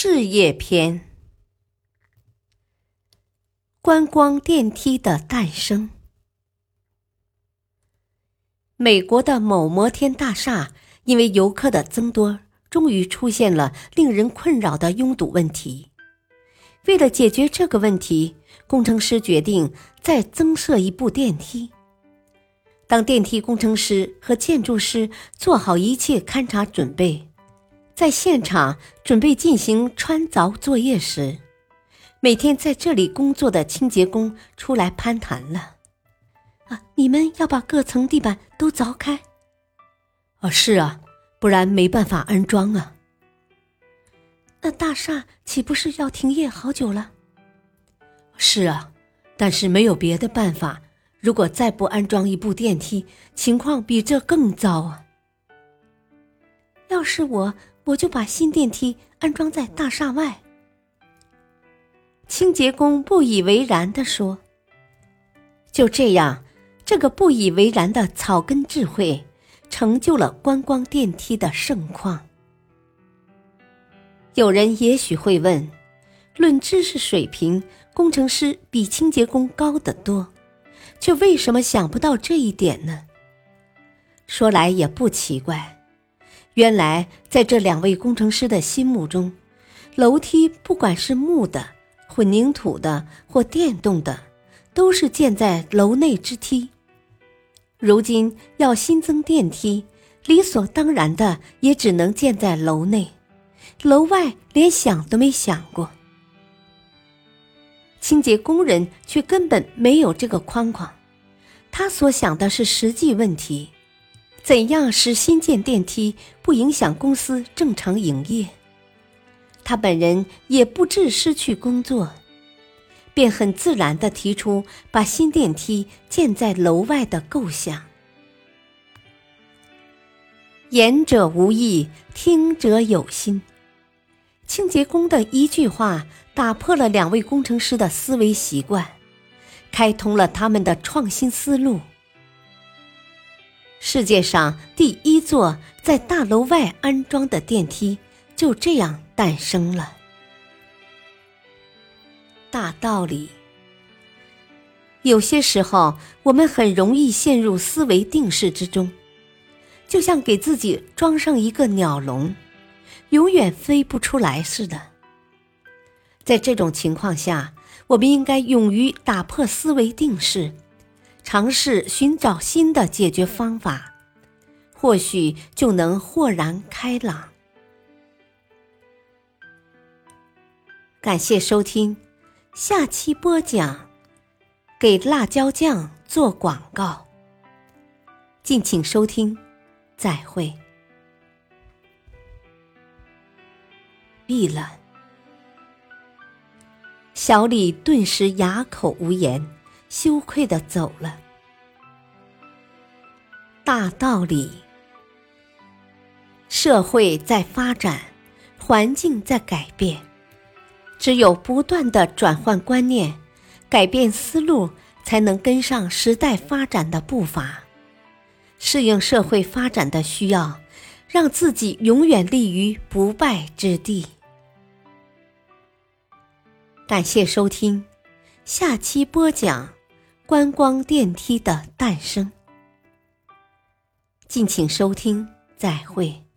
事业篇：观光电梯的诞生。美国的某摩天大厦因为游客的增多，终于出现了令人困扰的拥堵问题。为了解决这个问题，工程师决定再增设一部电梯。当电梯工程师和建筑师做好一切勘察准备。在现场准备进行穿凿作业时，每天在这里工作的清洁工出来攀谈了：“啊，你们要把各层地板都凿开？”“啊，是啊，不然没办法安装啊。”“那大厦岂不是要停业好久了？”“是啊，但是没有别的办法。如果再不安装一部电梯，情况比这更糟啊。”“要是我……”我就把新电梯安装在大厦外。清洁工不以为然地说：“就这样，这个不以为然的草根智慧，成就了观光电梯的盛况。”有人也许会问：论知识水平，工程师比清洁工高得多，却为什么想不到这一点呢？说来也不奇怪。原来，在这两位工程师的心目中，楼梯不管是木的、混凝土的或电动的，都是建在楼内之梯。如今要新增电梯，理所当然的也只能建在楼内，楼外连想都没想过。清洁工人却根本没有这个框框，他所想的是实际问题。怎样使新建电梯不影响公司正常营业？他本人也不致失去工作，便很自然地提出把新电梯建在楼外的构想。言者无意，听者有心。清洁工的一句话打破了两位工程师的思维习惯，开通了他们的创新思路。世界上第一座在大楼外安装的电梯就这样诞生了。大道理，有些时候我们很容易陷入思维定式之中，就像给自己装上一个鸟笼，永远飞不出来似的。在这种情况下，我们应该勇于打破思维定式。尝试寻找新的解决方法，或许就能豁然开朗。感谢收听，下期播讲给辣椒酱做广告。敬请收听，再会。闭了，小李顿时哑口无言。羞愧的走了。大道理：社会在发展，环境在改变，只有不断的转换观念，改变思路，才能跟上时代发展的步伐，适应社会发展的需要，让自己永远立于不败之地。感谢收听，下期播讲。观光电梯的诞生，敬请收听，再会。